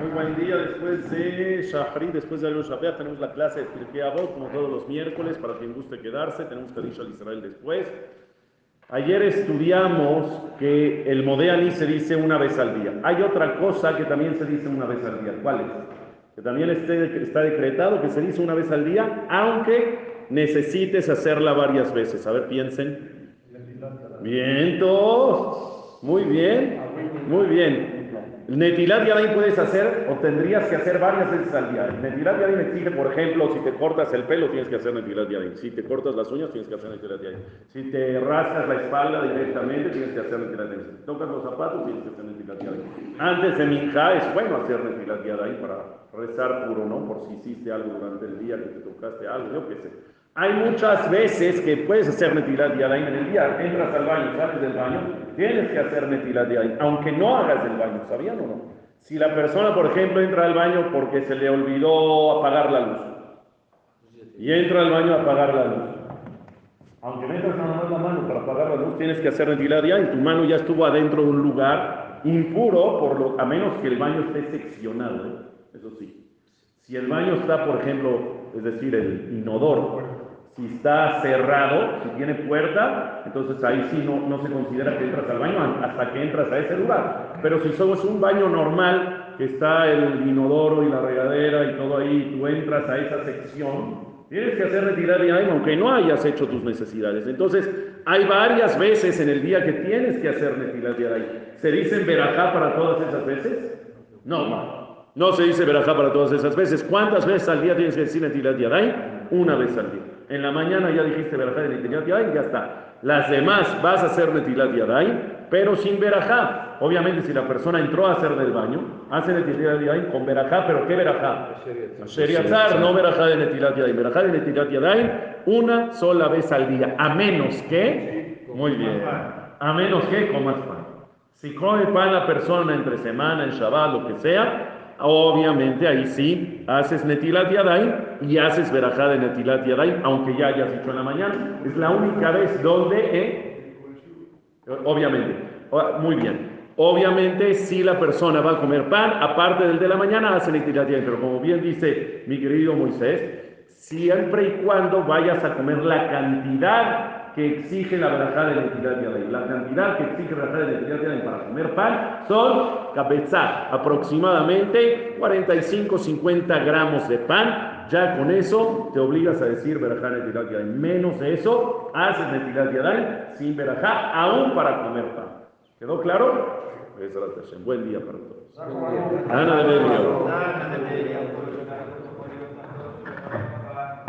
Muy buen día después de Shahri, después de Alun Shabbat, tenemos la clase de Pirkei como todos los miércoles, para quien guste quedarse, tenemos Kadish al Israel después. Ayer estudiamos que el Modeani se dice una vez al día. Hay otra cosa que también se dice una vez al día. ¿Cuál es? Que también está decretado que se dice una vez al día, aunque necesites hacerla varias veces. A ver, piensen. Bien, todos. Muy bien. Muy bien. Netilat Yadayim puedes hacer o tendrías que hacer varias veces al día. Netilat Yadayim exige, por ejemplo, si te cortas el pelo, tienes que hacer Netilat Yadayim. Si te cortas las uñas, tienes que hacer Netilat Yadayim. Si te rascas la espalda directamente, tienes que hacer Netilat Yadayim. Si tocas los zapatos, tienes que hacer Netilat Yadayim. Antes de Minja es bueno hacer Netilat Yadayim para rezar puro, ¿no? Por si hiciste algo durante el día, que te tocaste algo, yo qué sé. Hay muchas veces que puedes hacer Netilat Yadayim en el día. Entras al baño, sales del baño, tienes que hacer Netilat Yadayim, aunque no hagas el baño, ¿sabían o no? Si la persona, por ejemplo, entra al baño porque se le olvidó apagar la luz, y entra al baño a apagar la luz, aunque metas nada más la mano para apagar la luz, tienes que hacer Netilat Yadayim, tu mano ya estuvo adentro de un lugar impuro, por lo, a menos que el baño esté seccionado, ¿eh? eso sí. Si el baño está, por ejemplo, es decir, el inodoro, si está cerrado, si tiene puerta, entonces ahí sí no, no se considera que entras al baño hasta que entras a ese lugar. Pero si somos un baño normal, que está el inodoro y la regadera y todo ahí, tú entras a esa sección, tienes que hacer retirar de ahí, aunque no hayas hecho tus necesidades. Entonces, hay varias veces en el día que tienes que hacer netilat de ahí. ¿Se dicen verajá para todas esas veces? No, no se dice verajá para todas esas veces. ¿Cuántas veces al día tienes que decir netilat yaday? Una vez al día. En la mañana ya dijiste verajá de netilat yaday, ya está. Las demás vas a hacer netilat yaday, pero sin verajá. Obviamente si la persona entró a hacer del baño, hace netilat yaday con verajá, pero ¿qué verajá? Sheriatzar, no verajá de netilat yaday. Verajá de netilat yaday una sola vez al día, a menos que, muy bien, a menos que comas pan. Si come pan la persona entre semana, en Shabbat, lo que sea, obviamente ahí sí haces Netilat Yadayim y haces Verajá de Netilat Yadayim, aunque ya hayas dicho en la mañana. Es la única vez donde, eh, obviamente, muy bien. Obviamente, si la persona va a comer pan, aparte del de la mañana, hace Netilat. Pero como bien dice mi querido Moisés, siempre y cuando vayas a comer la cantidad que exige la verajá de la de La cantidad que exige la verajá de la de para comer pan son cabezá, aproximadamente 45-50 gramos de pan. Ya con eso te obligas a decir verajá de la Menos de eso, haces netilat sin verajá, aún para comer pan. ¿Quedó claro? Buen día para todos. Ana de